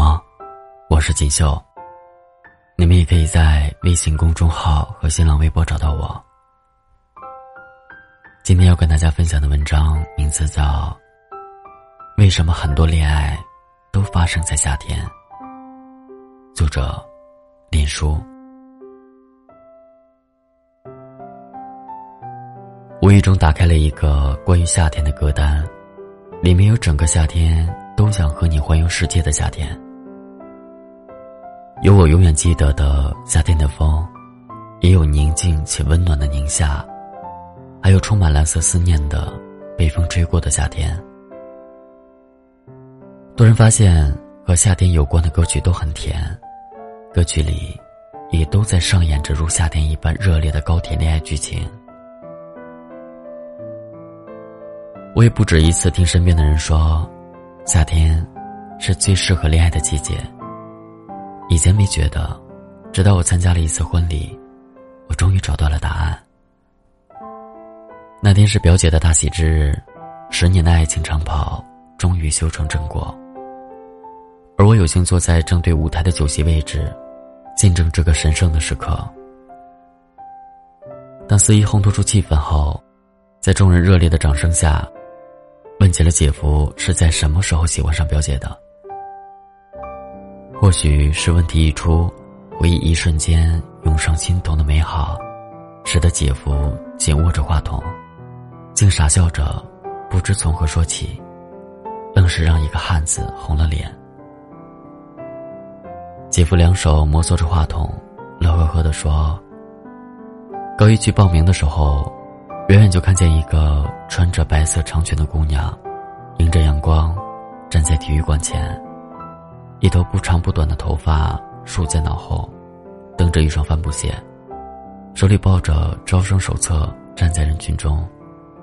吗？我是锦绣。你们也可以在微信公众号和新浪微博找到我。今天要跟大家分享的文章名字叫《为什么很多恋爱都发生在夏天》，作者林叔。无意中打开了一个关于夏天的歌单，里面有整个夏天都想和你环游世界的夏天，有我永远记得的夏天的风，也有宁静且温暖的宁夏，还有充满蓝色思念的被风吹过的夏天。突然发现和夏天有关的歌曲都很甜，歌曲里也都在上演着如夏天一般热烈的高铁恋爱剧情。我也不止一次听身边的人说，夏天是最适合恋爱的季节。以前没觉得，直到我参加了一次婚礼，我终于找到了答案。那天是表姐的大喜之日，十年的爱情长跑终于修成正果。而我有幸坐在正对舞台的酒席位置，见证这个神圣的时刻。当司仪烘托出气氛后，在众人热烈的掌声下。问起了姐夫是在什么时候喜欢上表姐的？或许是问题一出，回忆一瞬间涌上心头的美好，使得姐夫紧握着话筒，竟傻笑着，不知从何说起，愣是让一个汉子红了脸。姐夫两手摩挲着话筒，乐呵呵地说：“高一去报名的时候。”远远就看见一个穿着白色长裙的姑娘，迎着阳光，站在体育馆前，一头不长不短的头发梳在脑后，蹬着一双帆布鞋，手里抱着招生手册，站在人群中，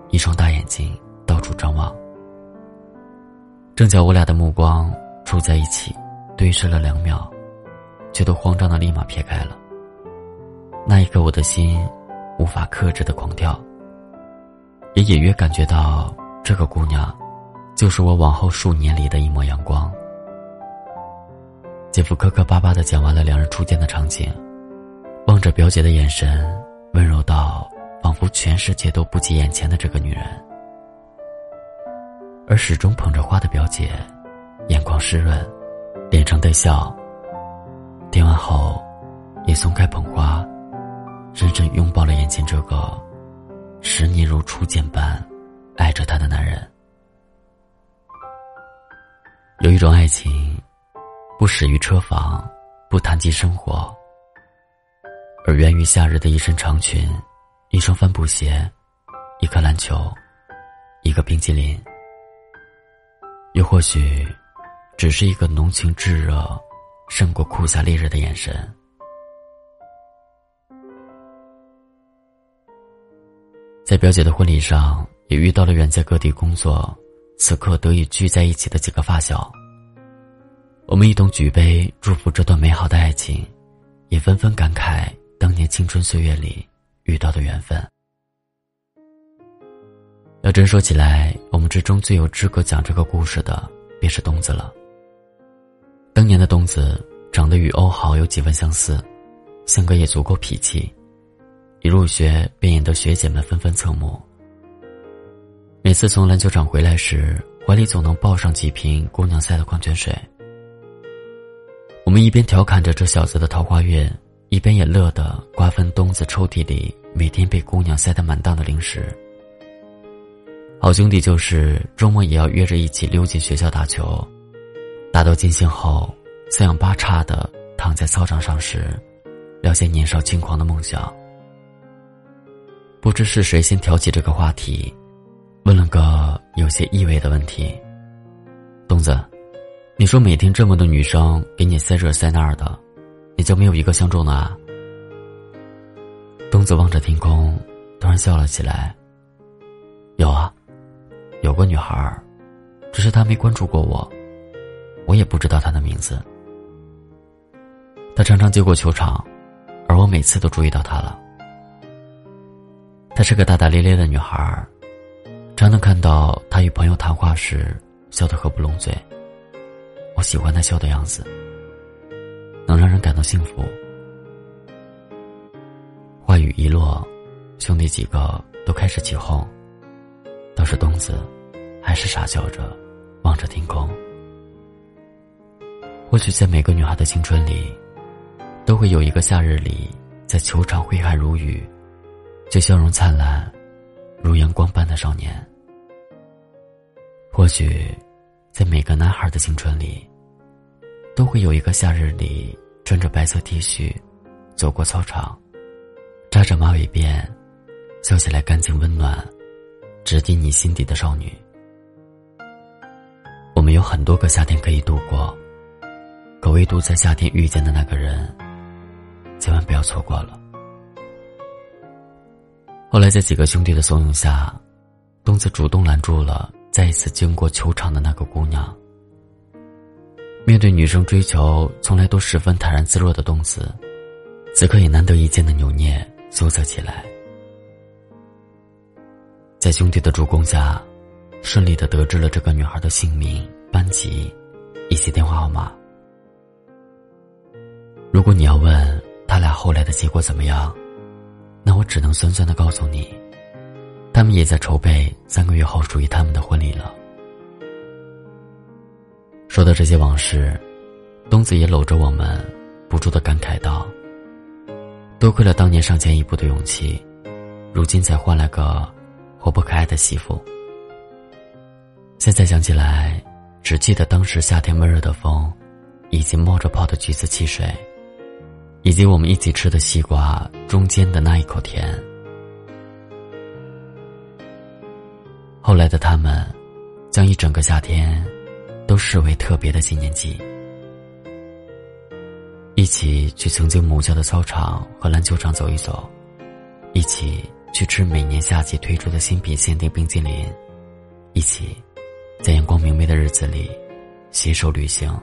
一双大眼睛到处张望。正巧我俩的目光触在一起，对视了两秒，却都慌张的立马撇开了。那一刻，我的心无法克制的狂跳。也隐约感觉到，这个姑娘，就是我往后数年里的一抹阳光。姐夫磕磕巴巴的讲完了两人初见的场景，望着表姐的眼神温柔到，仿佛全世界都不及眼前的这个女人。而始终捧着花的表姐，眼眶湿润，脸上带笑。听完后，也松开捧花，深深拥抱了眼前这个。十年如初见般爱着她的男人，有一种爱情，不始于车房，不谈及生活，而源于夏日的一身长裙，一双帆布鞋，一颗篮球，一个冰激凌，又或许，只是一个浓情炙热，胜过酷夏烈日的眼神。在表姐的婚礼上，也遇到了远在各地工作，此刻得以聚在一起的几个发小。我们一同举杯祝福这段美好的爱情，也纷纷感慨当年青春岁月里遇到的缘分。要真说起来，我们之中最有资格讲这个故事的，便是东子了。当年的东子长得与欧豪有几分相似，性格也足够痞气。一入学便引得学姐们纷纷侧目。每次从篮球场回来时，怀里总能抱上几瓶姑娘塞的矿泉水。我们一边调侃着这小子的桃花运，一边也乐得瓜分东子抽屉里每天被姑娘塞得满当的零食。好兄弟就是周末也要约着一起溜进学校打球，打到尽兴后，四仰八叉的躺在操场上时，聊些年少轻狂的梦想。不知是谁先挑起这个话题，问了个有些意味的问题：“东子，你说每天这么多女生给你塞这塞那儿的，你就没有一个相中的啊？”东子望着天空，突然笑了起来：“有啊，有个女孩儿，只是她没关注过我，我也不知道她的名字。她常常经过球场，而我每次都注意到她了。”她是个大大咧咧的女孩儿，常能看到她与朋友谈话时笑得合不拢嘴。我喜欢他笑的样子，能让人感到幸福。话语一落，兄弟几个都开始起哄，倒是东子还是傻笑着望着天空。或许在每个女孩的青春里，都会有一个夏日里，在球场挥汗如雨，却笑容灿烂，如阳光般的少年。或许，在每个男孩的青春里，都会有一个夏日里穿着白色 T 恤，走过操场，扎着马尾辫，笑起来干净温暖，直抵你心底的少女。我们有很多个夏天可以度过。可唯独在夏天遇见的那个人，千万不要错过了。后来在几个兄弟的怂恿下，东子主动拦住了再一次经过球场的那个姑娘。面对女生追求，从来都十分坦然自若的东子，此刻也难得一见的扭捏羞涩起来。在兄弟的助攻下，顺利的得知了这个女孩的姓名、班级，以及电话号码。如果你要问他俩后来的结果怎么样，那我只能酸酸的告诉你，他们也在筹备三个月后属于他们的婚礼了。说到这些往事，东子也搂着我们，不住的感慨道：“多亏了当年上前一步的勇气，如今才换了个活泼可爱的媳妇。”现在想起来，只记得当时夏天闷热的风，以及冒着泡的橘子汽水。以及我们一起吃的西瓜中间的那一口甜。后来的他们，将一整个夏天，都视为特别的纪念季。一起去曾经母校的操场和篮球场走一走，一起去吃每年夏季推出的新品限定冰激凌，一起，在阳光明媚的日子里，携手旅行。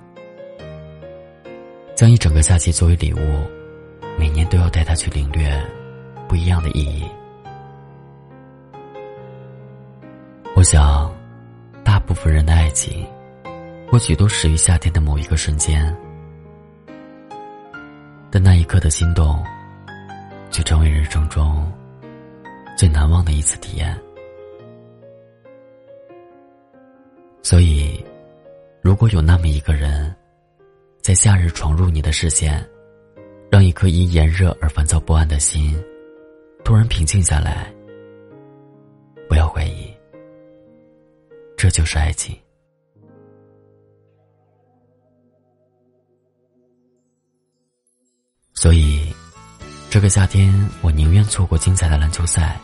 将一整个夏季作为礼物，每年都要带他去领略不一样的意义。我想，大部分人的爱情，或许都始于夏天的某一个瞬间，但那一刻的心动，却成为人生中最难忘的一次体验。所以，如果有那么一个人，在夏日闯入你的视线，让一颗因炎热而烦躁不安的心突然平静下来。不要怀疑，这就是爱情。所以，这个夏天，我宁愿错过精彩的篮球赛，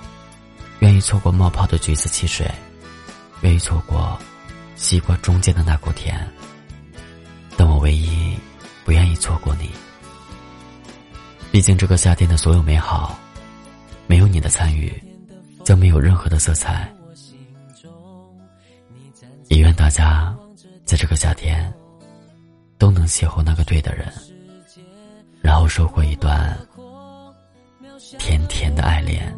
愿意错过冒泡的橘子汽水，愿意错过西瓜中间的那口甜。但我唯一不愿意错过你。毕竟这个夏天的所有美好，没有你的参与，将没有任何的色彩。也愿大家在这个夏天都能邂逅那个对的人，然后收获一段甜甜的爱恋。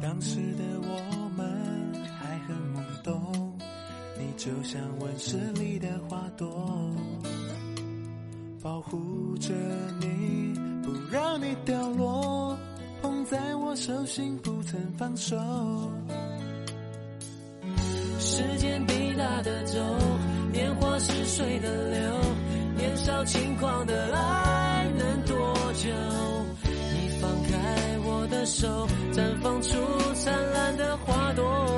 当时的我们还很懵懂。你就像温室里的花朵，保护着你，不让你掉落，捧在我手心不曾放手。时间滴答的走，年华似水的流，年少轻狂的爱能多久？你放开我的手，绽放出灿烂的花朵。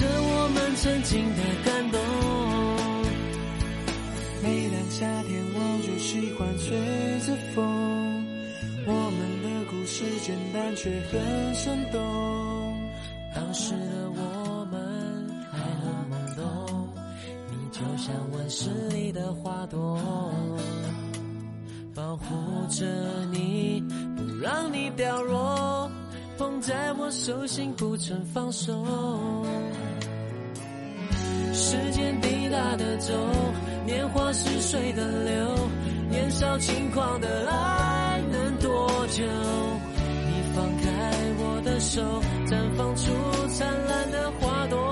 着我们曾经的感动。每当夏天我就喜欢吹着风我们的故事简单却很生动。当时的我们还很懵懂你就像温室里的花朵保护着你不让你掉落捧在我手心不曾放手时间滴答的走，年华似水的流，年少轻狂的爱能多久？你放开我的手，绽放出灿烂的花朵。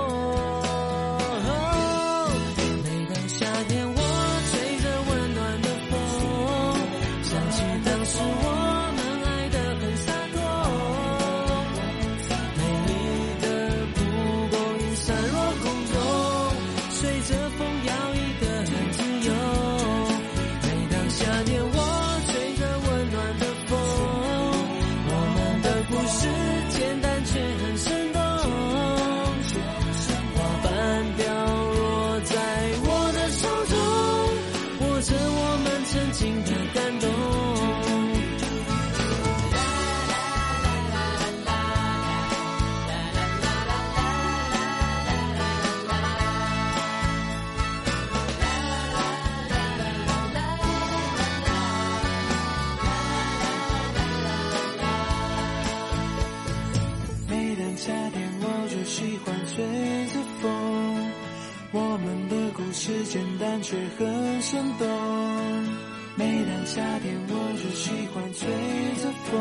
简单却很生动。每当夏天，我就喜欢吹着风。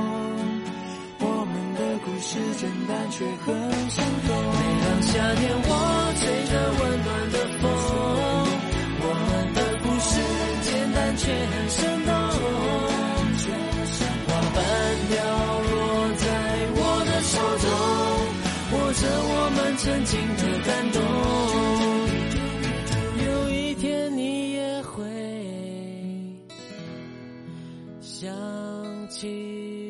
我们的故事简单却很生动。每当夏天，我吹着温暖的风。我们的故事简单却很生动。花瓣掉落在我的手中，握着我们曾经想起